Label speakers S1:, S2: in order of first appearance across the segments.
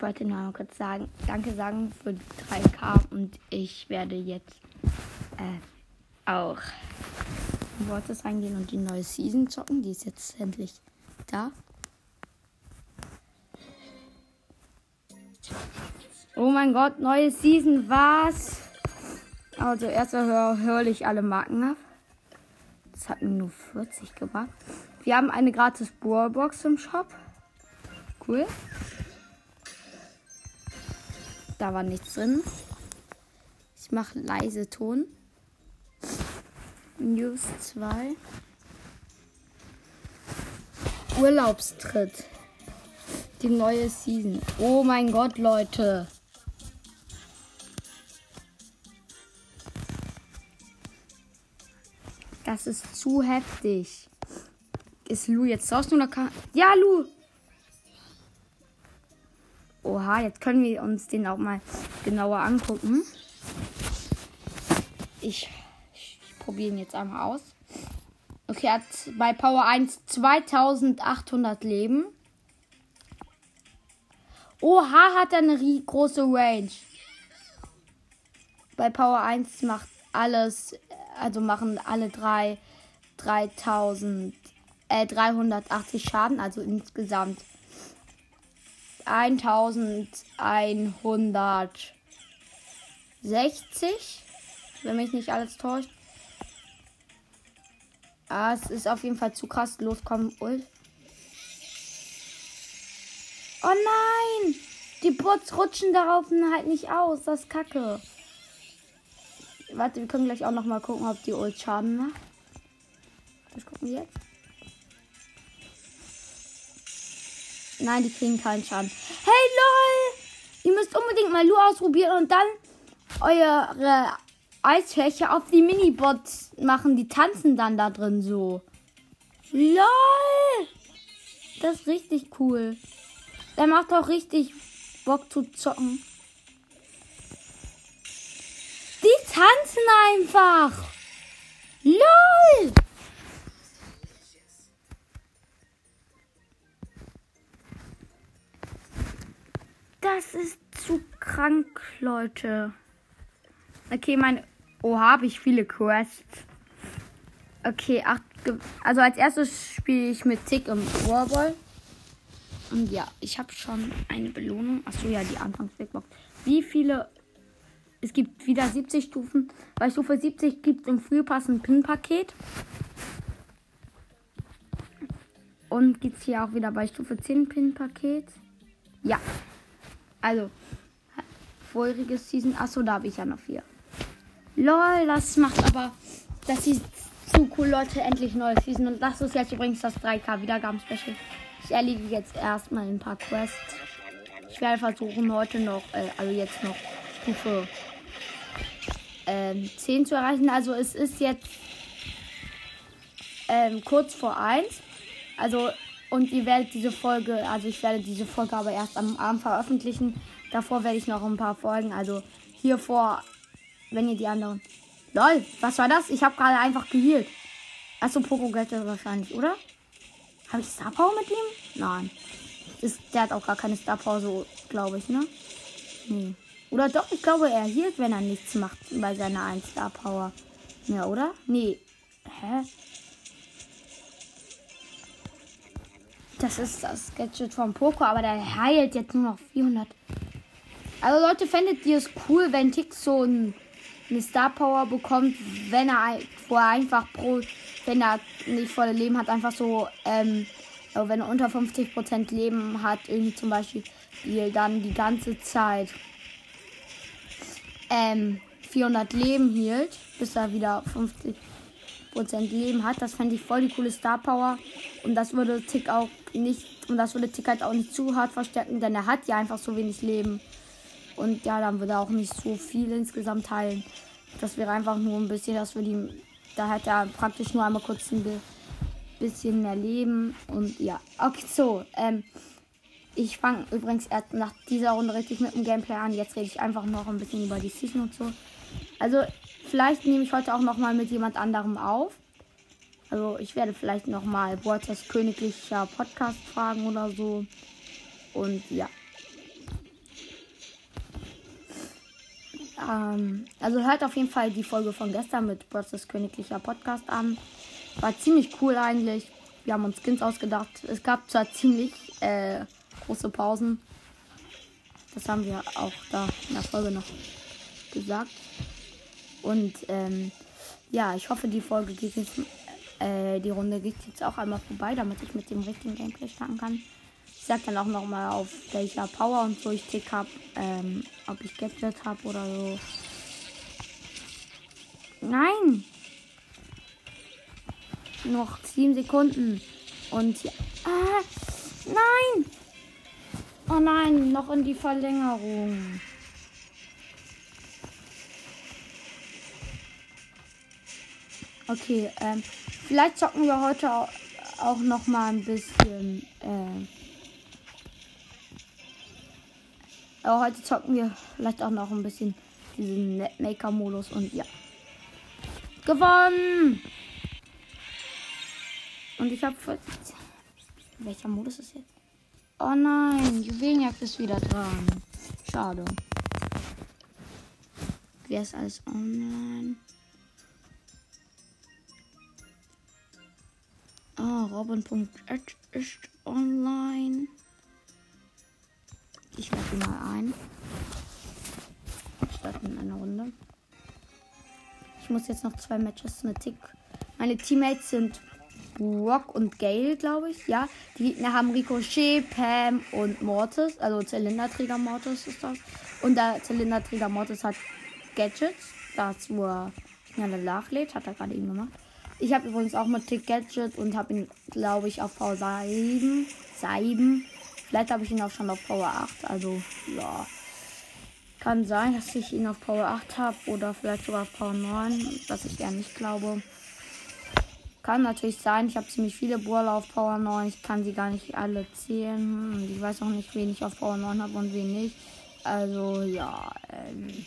S1: ich wollte nur mal kurz sagen, danke sagen für die 3K und ich werde jetzt äh, auch in Wortes reingehen und die neue Season zocken. Die ist jetzt endlich da. Oh mein Gott, neue Season, was? Also erstmal hör, höre ich alle Marken ab. Das hat mir nur 40 gebracht. Wir haben eine gratis Bohrbox im Shop. Cool. Da war nichts drin. Ich mache leise Ton. News 2. Urlaubstritt. Die neue Season. Oh mein Gott, Leute. Das ist zu heftig. Ist Lu jetzt draußen oder kann. Ja, Lu! Oha, jetzt können wir uns den auch mal genauer angucken. Ich, ich probiere ihn jetzt einmal aus. Okay, er hat bei Power 1 2800 Leben. Oha, hat er eine große Range. Bei Power 1 macht alles, also machen alle drei 3000, äh, 380 Schaden, also insgesamt 1160, wenn mich nicht alles täuscht. Ah, es ist auf jeden Fall zu krass. Los, komm, Ult. Oh nein! Die Bots rutschen darauf halt nicht aus. Das ist kacke. Warte, wir können gleich auch noch mal gucken, ob die Ult Schaden macht. Das gucken wir jetzt. Nein, die kriegen keinen Schaden. Hey, lol! Ihr müsst unbedingt mal Lu ausprobieren und dann eure Eisfläche auf die Minibots machen. Die tanzen dann da drin so. LOL! Das ist richtig cool. Der macht auch richtig Bock zu zocken. Die tanzen einfach. LOL! Das ist zu krank, Leute. Okay, meine. Oh, habe ich viele Quests. Okay, acht. Also als erstes spiele ich mit Tick im Warball. Und ja, ich habe schon eine Belohnung. Achso, ja, die Anfangs-Bigbox. Wie viele. Es gibt wieder 70 Stufen. Bei Stufe 70 gibt es im Frühpass ein Pin-Paket. Und gibt es hier auch wieder bei Stufe 10 Pin-Paket. Ja. Also, vorherige Season. Achso, da habe ich ja noch vier. Lol, das macht aber. Das ist zu cool, Leute. Endlich neue Season. Und das ist jetzt übrigens das 3K Wiedergaben-Special. Ich erledige jetzt erstmal ein paar Quests. Ich werde versuchen, heute noch, äh, also jetzt noch Stufe ähm, 10 zu erreichen. Also es ist jetzt ähm, kurz vor 1. Also, und ihr werdet diese Folge, also ich werde diese Folge aber erst am Abend veröffentlichen. Davor werde ich noch ein paar Folgen, also hier vor, wenn ihr die anderen. Lol, was war das? Ich habe gerade einfach geheilt. Achso, Poco wahrscheinlich, oder? Habe ich Star Power mit ihm? Nein. Ist, der hat auch gar keine Star Power, so glaube ich, ne? Nee. Oder doch, ich glaube, er hielt, wenn er nichts macht bei seiner 1 Star Power. Ja, oder? Nee. Hä? Das ist das Gadget von Poco, aber der heilt jetzt nur noch 400. Also Leute, fändet ihr es cool, wenn Tick so ein, eine Star Power bekommt, wenn er vorher einfach pro, wenn er nicht volle Leben hat, einfach so, ähm, also wenn er unter 50% Leben hat, irgendwie zum Beispiel, dann die ganze Zeit ähm, 400 Leben hielt, bis er wieder 50 Leben hat. Das fände ich voll die coole Star Power. Und das würde Tick auch nicht, und das würde Tick halt auch nicht zu hart verstärken, denn er hat ja einfach so wenig Leben. Und ja, dann würde er auch nicht so viel insgesamt heilen. Das wäre einfach nur ein bisschen, dass wir die, da hat er praktisch nur einmal kurz ein bisschen mehr Leben. Und ja, okay, so, ähm, ich fange übrigens erst nach dieser Runde richtig mit dem Gameplay an. Jetzt rede ich einfach noch ein bisschen über die Season und so. Also, vielleicht nehme ich heute auch noch mal mit jemand anderem auf. Also, ich werde vielleicht noch mal Walters königlicher Podcast fragen oder so. Und ja. Ähm, also hört auf jeden Fall die Folge von gestern mit Brothers Königlicher Podcast an. War ziemlich cool eigentlich. Wir haben uns Skins ausgedacht. Es gab zwar ziemlich äh, große Pausen. Das haben wir auch da in der Folge noch gesagt. Und ähm, ja, ich hoffe, die Folge geht jetzt, äh, die Runde geht jetzt auch einmal vorbei, damit ich mit dem richtigen Gameplay starten kann. Ich sag dann auch noch mal auf welcher Power und so ich Tick hab, ähm, ob ich Gadget hab oder so. Nein! Noch sieben Sekunden. Und ja. Ah, nein! Oh nein, noch in die Verlängerung. Okay, ähm, vielleicht zocken wir heute auch, auch noch mal ein bisschen. Äh, aber heute zocken wir vielleicht auch noch ein bisschen diesen Netmaker-Modus und ja. Gewonnen! Und ich habe. Welcher Modus ist jetzt? Oh nein, Juwelenjagd ist wieder dran. Schade. Wer ist alles online? Ah, oh, Robin.ed ist online. Ich lade ihn mal ein. Starten in einer Runde. Ich muss jetzt noch zwei Matches mit Tick. Meine Teammates sind Brock und Gale, glaube ich. Ja, die Gegner haben Ricochet, Pam und Mortis. Also Zylinderträger Mortis ist das. Und der Zylinderträger Mortis hat Gadgets. Das, wo er schneller nachlädt. Hat er gerade eben gemacht. Ich habe übrigens auch mit Tick Gadget und habe ihn, glaube ich, auf Power 7. 7. Vielleicht habe ich ihn auch schon auf Power 8. Also, ja. Kann sein, dass ich ihn auf Power 8 habe oder vielleicht sogar auf Power 9, was ich eher nicht glaube. Kann natürlich sein, ich habe ziemlich viele Brawler auf Power 9. Ich kann sie gar nicht alle zählen. Und ich weiß auch nicht, wen ich auf Power 9 habe und wen nicht. Also, ja. Ähm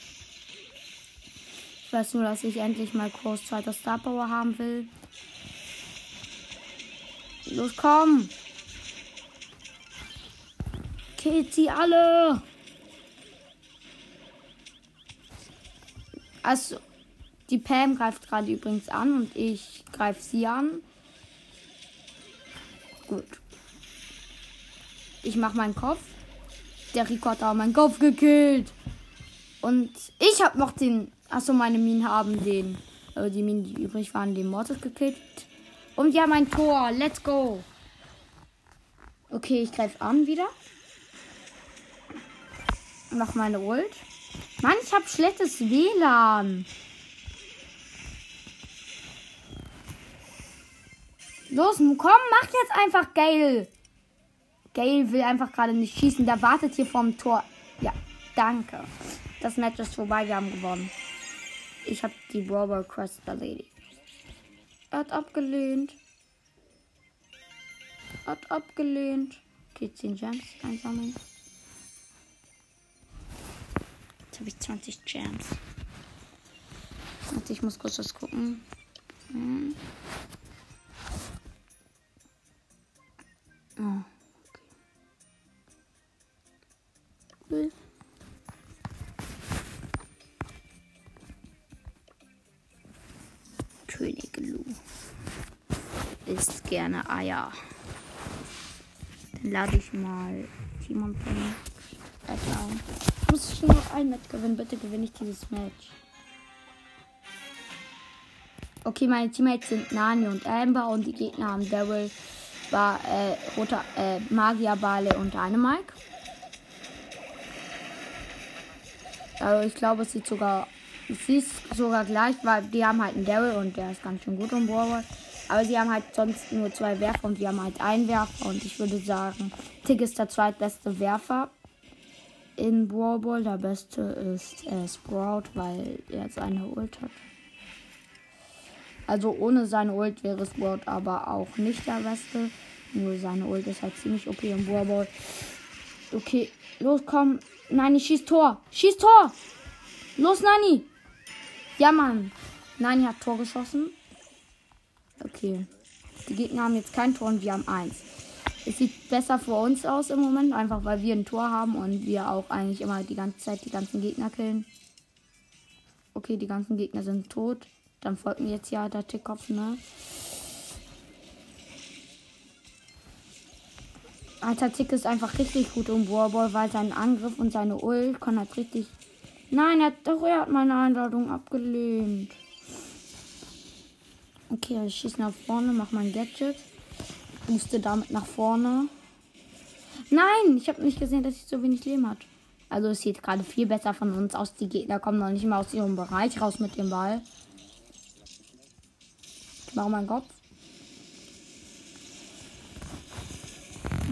S1: ich weiß nur, dass ich endlich mal Crows zweiter Star Power haben will. Los, komm! Killt sie alle! Also, die Pam greift gerade übrigens an und ich greife sie an. Gut. Ich mache meinen Kopf. Der Rico hat auch meinen Kopf gekillt. Und ich habe noch den Achso, meine Minen haben den. Äh, die Minen, die übrig waren, den Mortis gekillt. Und ja, mein Tor. Let's go. Okay, ich greife an wieder. Mach meine Ult. Mann, ich habe schlechtes WLAN. Los, komm, mach jetzt einfach Gale. Gale will einfach gerade nicht schießen. Der wartet hier vorm Tor. Ja, danke. Das Match ist vorbei. Wir haben gewonnen. Ich habe die Brawl Quest erledigt. Er hat abgelehnt. Hat abgelehnt. Okay, 10 Gems einsammeln. Jetzt habe ich 20 Gems. Warte, ich muss kurz was gucken. Hm. Dann lade ich mal Timon von ein. Muss ich nur ein Match gewinnen? Bitte gewinne ich dieses Match. Okay, meine Teammates sind Nani und Amber und die Gegner haben Daryl, äh, roter äh, Magier, Bale und Dynamike. Also ich glaube, es sieht sogar Sie ist sogar gleich, weil die haben halt einen Daryl und der ist ganz schön gut im Brawl. Aber sie haben halt sonst nur zwei Werfer und wir haben halt einen Werfer. Und ich würde sagen, Tick ist der zweitbeste Werfer in Brawl Ball. Der beste ist äh, Sprout, weil er seine Ult hat. Also ohne seine Ult wäre Sprout aber auch nicht der beste. Nur seine Ult ist halt ziemlich okay im Brawl Ball. Okay, los, komm. Ich schieß Tor. Schieß Tor! Los, Nani! Ja, Mann. Er hat Tor geschossen. Okay. Die Gegner haben jetzt kein Tor und wir haben eins. Es sieht besser für uns aus im Moment, einfach weil wir ein Tor haben und wir auch eigentlich immer die ganze Zeit die ganzen Gegner killen. Okay, die ganzen Gegner sind tot. Dann folgt mir jetzt ja der Tickkopf, ne? Alter, Tick ist einfach richtig gut im Warball, weil sein Angriff und seine Ult kann halt richtig. Nein, er hat, doch, er hat meine Einladung abgelehnt. Okay, ich schieße nach vorne, mach mein Gadget. Booste damit nach vorne. Nein, ich habe nicht gesehen, dass sie so wenig Leben hat. Also es sieht gerade viel besser von uns aus. Die Gegner kommen noch nicht mal aus ihrem Bereich raus mit dem Ball. Ich mache meinen Kopf.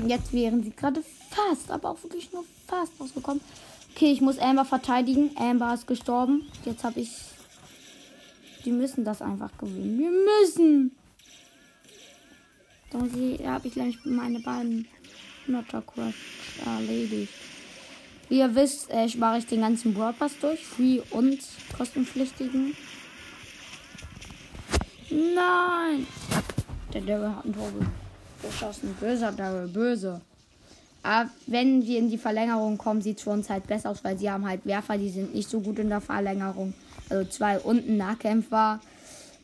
S1: Jetzt wären sie gerade fast, aber auch wirklich nur fast rausgekommen. Okay, ich muss Amber verteidigen. Amber ist gestorben. Jetzt habe ich. Die müssen das einfach gewinnen. Wir müssen. Dann habe ich gleich meine beiden Notterquests erledigt. Wie ihr wisst, äh, spare ich den ganzen Brawl durch. Free und kostenpflichtigen. Nein! Der Daryl hat ein Tor geschossen. Böser Daryl, böse. Aber wenn wir in die Verlängerung kommen, sieht es für uns halt besser aus, weil sie haben halt Werfer, die sind nicht so gut in der Verlängerung. Also zwei unten Nahkämpfer.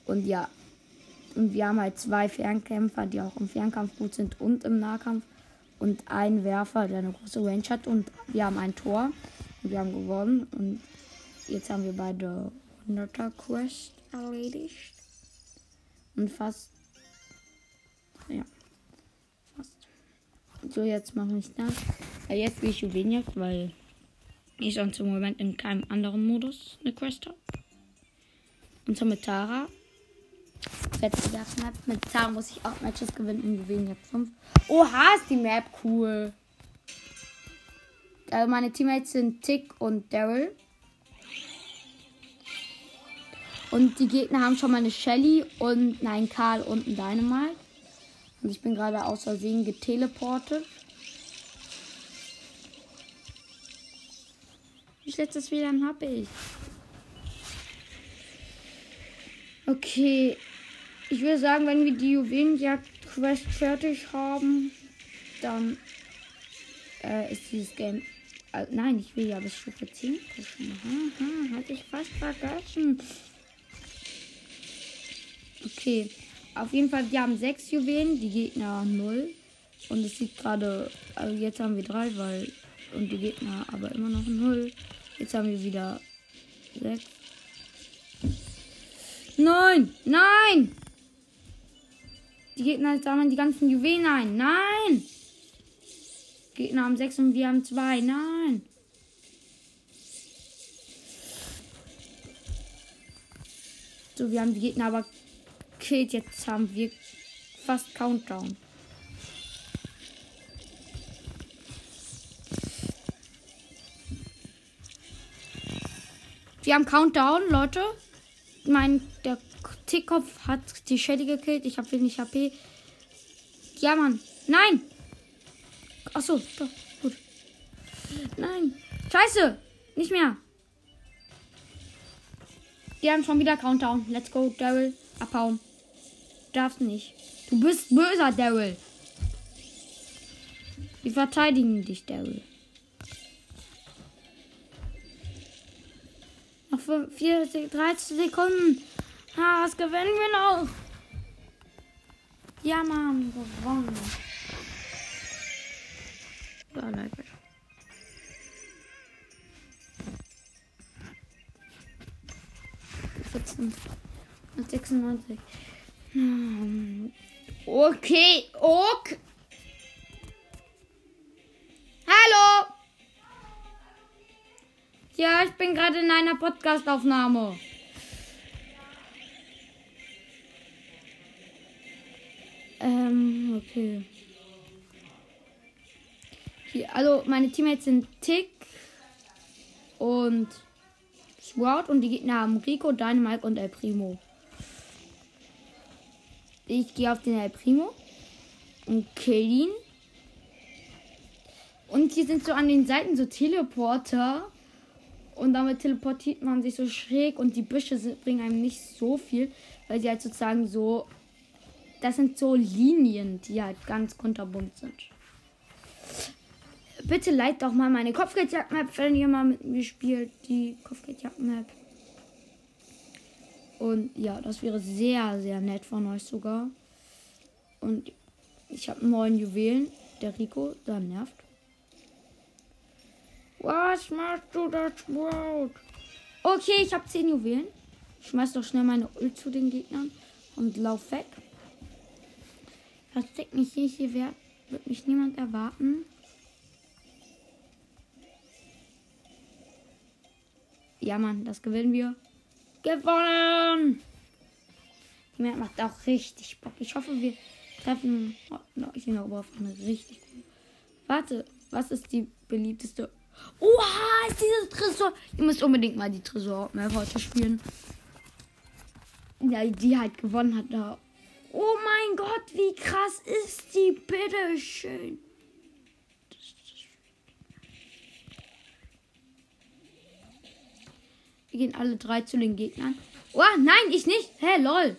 S1: Und ja. Und wir haben halt zwei Fernkämpfer, die auch im Fernkampf gut sind und im Nahkampf. Und ein Werfer, der eine große Range hat. Und wir haben ein Tor. Und wir haben gewonnen. Und jetzt haben wir beide 100er Quest erledigt. Und fast. Ja. So, jetzt mache ich das. Ja, jetzt will ich Juwelenjagd, weil ich sonst im Moment in keinem anderen Modus eine Quest habe. Und zwar mit Tara. Wettbewerbsmap. Mit Tara muss ich auch Matches gewinnen in Juwelenjagd 5. Oha, ist die Map cool. Also meine Teammates sind Tick und Daryl. Und die Gegner haben schon mal eine Shelly und nein, Karl und ein Dynamite. Und ich bin gerade aus Versehen geteleportet. Wie schlechtes WLAN habe ich? Okay. Ich würde sagen, wenn wir die Juwelenjagd-Quest fertig haben, dann äh, ist dieses Game. Äh, nein, ich will ja bis Stufe 10 pushen. Aha, hatte ich fast vergessen. Okay. Auf jeden Fall, wir haben sechs Juwelen, die Gegner null. Und es sieht gerade, also jetzt haben wir drei, weil, und die Gegner aber immer noch null. Jetzt haben wir wieder sechs. Nein! Nein! Die Gegner sammeln die ganzen Juwelen ein. Nein! Gegner haben sechs und wir haben zwei. Nein! So, wir haben die Gegner aber gekillt. Jetzt haben wir fast Countdown. Wir haben Countdown, Leute. Mein der Tickkopf hat die Shelly gekillt. Ich habe wenig HP. Ja, Mann. Nein. Achso, doch, gut. Nein. Scheiße. Nicht mehr. Wir haben schon wieder Countdown. Let's go, Daryl. Abhauen darfst nicht. Du bist böser, Daryl. Wir verteidigen dich, Daryl. Noch 4, 13 Sekunden. Ah, was gewinnen wir noch? Ja, Mann, gewonnen. Ja, like 14 und 96. Okay, bin gerade in einer Podcastaufnahme. Ähm, okay. Hier, also meine Teammates sind Tick und Sprout und die Gegner haben Rico, Dynamite und El Primo. Ich gehe auf den El Primo und kill ihn. Und hier sind so an den Seiten so Teleporter. Und damit teleportiert man sich so schräg und die Büsche sind, bringen einem nicht so viel, weil sie halt sozusagen so. Das sind so Linien, die halt ganz kunterbunt sind. Bitte leitet doch mal meine Kopfgeldjagd-Map, wenn ihr mal mit mir spielt. Die Kopfgeldjagd-Map. Und ja, das wäre sehr, sehr nett von euch sogar. Und ich habe neun Juwelen. Der Rico, der nervt. Was machst du das Brot? Okay, ich habe zehn Juwelen. Ich schmeiß doch schnell meine Ult zu den Gegnern und lauf weg. Versteck mich hier, hier wird, wird mich niemand erwarten. Ja, Mann, das gewinnen wir. Gewonnen! Die Map macht auch richtig Bock. Ich hoffe, wir treffen. Oh, ich bin aber auf eine richtig cool. Warte, was ist die beliebteste? Oha, ist dieses Tresor. Ihr müsst unbedingt mal die Tresor-Map heute spielen. Ja, die halt gewonnen hat da. Oh mein Gott, wie krass ist die? Bitteschön. Wir gehen alle drei zu den Gegnern. Oh, nein, ich nicht. Hä, hey, lol.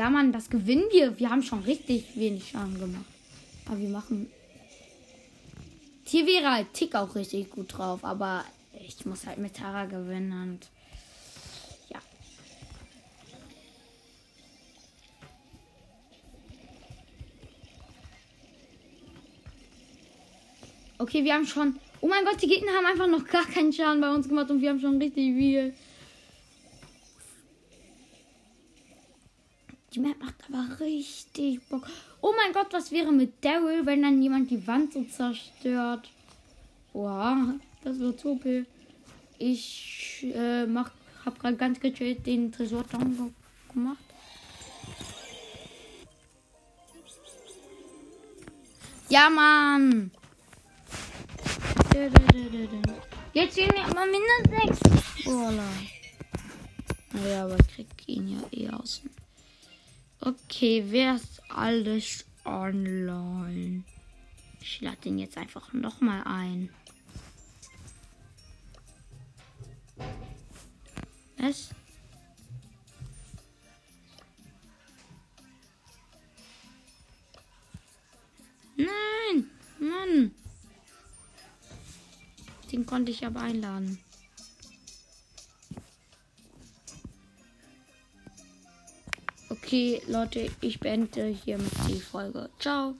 S1: Ja, Mann, das gewinnen wir. Wir haben schon richtig wenig Schaden gemacht. Aber wir machen. Hier wäre halt Tick auch richtig gut drauf. Aber ich muss halt mit Tara gewinnen und. Ja. Okay, wir haben schon. Oh mein Gott, die Gegner haben einfach noch gar keinen Schaden bei uns gemacht und wir haben schon richtig viel. Die Map macht aber richtig Bock. Oh mein Gott, was wäre mit Daryl, wenn dann jemand die Wand so zerstört? Boah, das wird so cool. Ich äh, mach, gerade ganz gechillt den Tresor down gemacht. Ja, Mann. Jetzt sehen wir aber mindestens sechs. Boah, naja, aber ich krieg ihn ja eh außen. Okay, wer ist alles online? Ich lade den jetzt einfach nochmal ein. Was? Nein, Mann. Den konnte ich aber einladen. Okay, Leute, ich beende hier mit die Folge. Ciao.